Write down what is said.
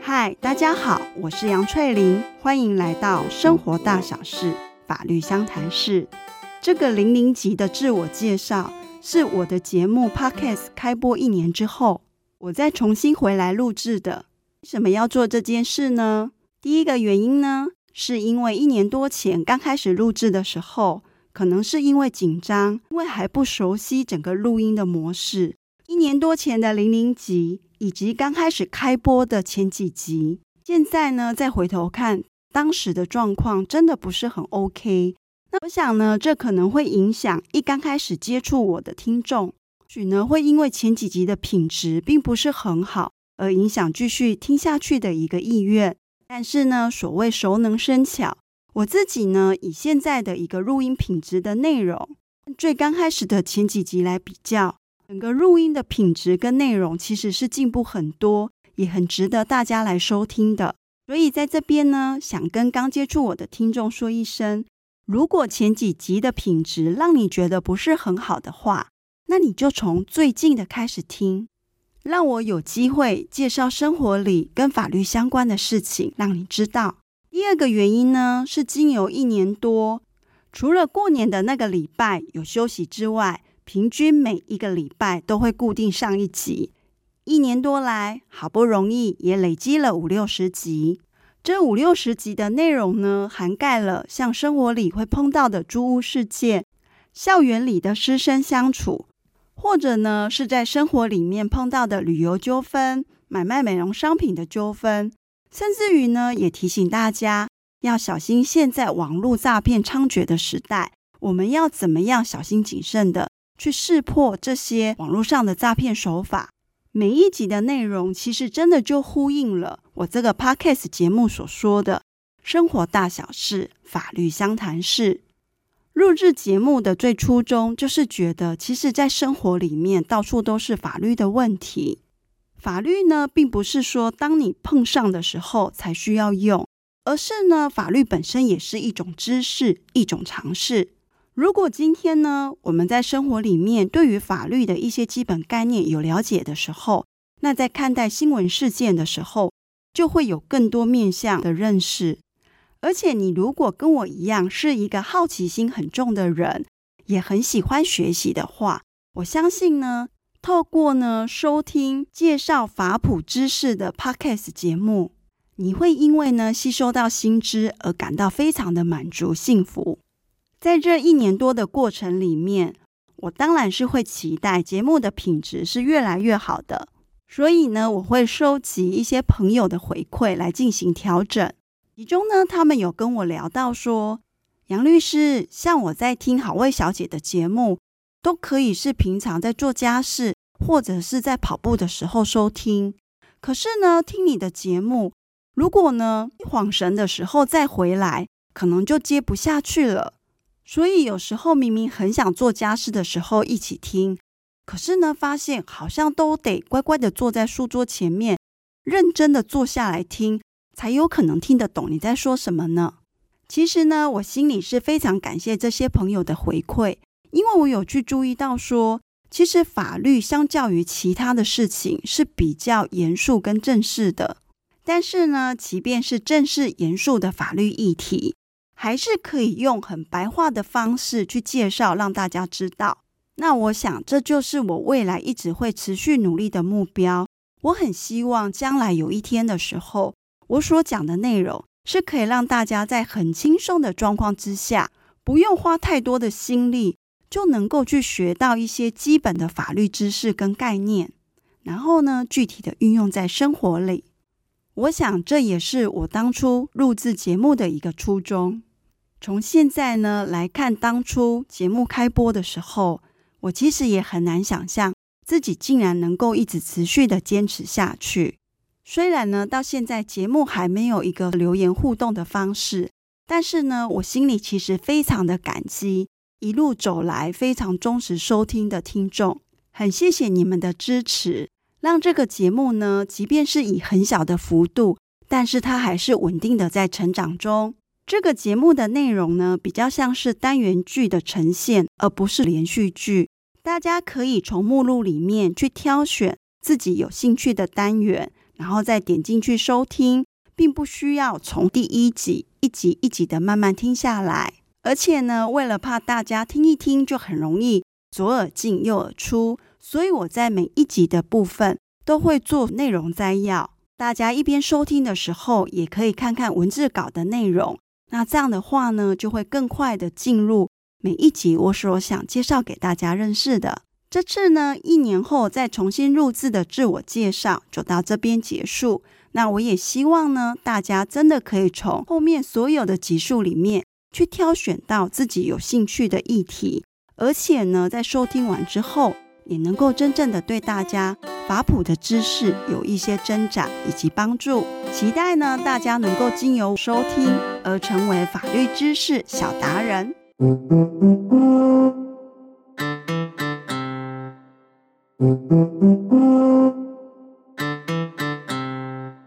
嗨，大家好，我是杨翠玲，欢迎来到生活大小事法律相谈室。这个零零级的自我介绍，是我的节目 Podcast 开播一年之后，我再重新回来录制的。为什么要做这件事呢？第一个原因呢，是因为一年多前刚开始录制的时候，可能是因为紧张，因为还不熟悉整个录音的模式。一年多前的零零集，以及刚开始开播的前几集，现在呢，再回头看当时的状况，真的不是很 OK。那我想呢，这可能会影响一刚开始接触我的听众，许呢会因为前几集的品质并不是很好，而影响继续听下去的一个意愿。但是呢，所谓熟能生巧，我自己呢，以现在的一个录音品质的内容，最刚开始的前几集来比较。整个录音的品质跟内容其实是进步很多，也很值得大家来收听的。所以在这边呢，想跟刚接触我的听众说一声：如果前几集的品质让你觉得不是很好的话，那你就从最近的开始听，让我有机会介绍生活里跟法律相关的事情，让你知道。第二个原因呢，是经由一年多，除了过年的那个礼拜有休息之外。平均每一个礼拜都会固定上一集，一年多来，好不容易也累积了五六十集。这五六十集的内容呢，涵盖了像生活里会碰到的租屋事件、校园里的师生相处，或者呢是在生活里面碰到的旅游纠纷、买卖美容商品的纠纷，甚至于呢也提醒大家要小心现在网络诈骗猖獗的时代，我们要怎么样小心谨慎的。去识破这些网络上的诈骗手法。每一集的内容其实真的就呼应了我这个 Podcast 节目所说的生活大小事法律相谈事。录制节目的最初衷就是觉得，其实，在生活里面到处都是法律的问题。法律呢，并不是说当你碰上的时候才需要用，而是呢，法律本身也是一种知识，一种常识。如果今天呢，我们在生活里面对于法律的一些基本概念有了解的时候，那在看待新闻事件的时候，就会有更多面向的认识。而且，你如果跟我一样是一个好奇心很重的人，也很喜欢学习的话，我相信呢，透过呢收听介绍法普知识的 Podcast 节目，你会因为呢吸收到新知而感到非常的满足幸福。在这一年多的过程里面，我当然是会期待节目的品质是越来越好的。所以呢，我会收集一些朋友的回馈来进行调整。其中呢，他们有跟我聊到说，杨律师，像我在听好味小姐的节目，都可以是平常在做家事或者是在跑步的时候收听。可是呢，听你的节目，如果呢一晃神的时候再回来，可能就接不下去了。所以有时候明明很想做家事的时候一起听，可是呢，发现好像都得乖乖的坐在书桌前面，认真的坐下来听，才有可能听得懂你在说什么呢？其实呢，我心里是非常感谢这些朋友的回馈，因为我有去注意到说，其实法律相较于其他的事情是比较严肃跟正式的，但是呢，即便是正式严肃的法律议题。还是可以用很白话的方式去介绍，让大家知道。那我想，这就是我未来一直会持续努力的目标。我很希望将来有一天的时候，我所讲的内容是可以让大家在很轻松的状况之下，不用花太多的心力，就能够去学到一些基本的法律知识跟概念，然后呢，具体的运用在生活里。我想，这也是我当初录制节目的一个初衷。从现在呢来看，当初节目开播的时候，我其实也很难想象自己竟然能够一直持续的坚持下去。虽然呢，到现在节目还没有一个留言互动的方式，但是呢，我心里其实非常的感激一路走来非常忠实收听的听众，很谢谢你们的支持，让这个节目呢，即便是以很小的幅度，但是它还是稳定的在成长中。这个节目的内容呢，比较像是单元剧的呈现，而不是连续剧。大家可以从目录里面去挑选自己有兴趣的单元，然后再点进去收听，并不需要从第一集一集一集的慢慢听下来。而且呢，为了怕大家听一听就很容易左耳进右耳出，所以我在每一集的部分都会做内容摘要。大家一边收听的时候，也可以看看文字稿的内容。那这样的话呢，就会更快的进入每一集我所想介绍给大家认识的。这次呢，一年后再重新录制的自我介绍就到这边结束。那我也希望呢，大家真的可以从后面所有的集数里面去挑选到自己有兴趣的议题，而且呢，在收听完之后，也能够真正的对大家法普的知识有一些增长以及帮助。期待呢，大家能够经由收听而成为法律知识小达人。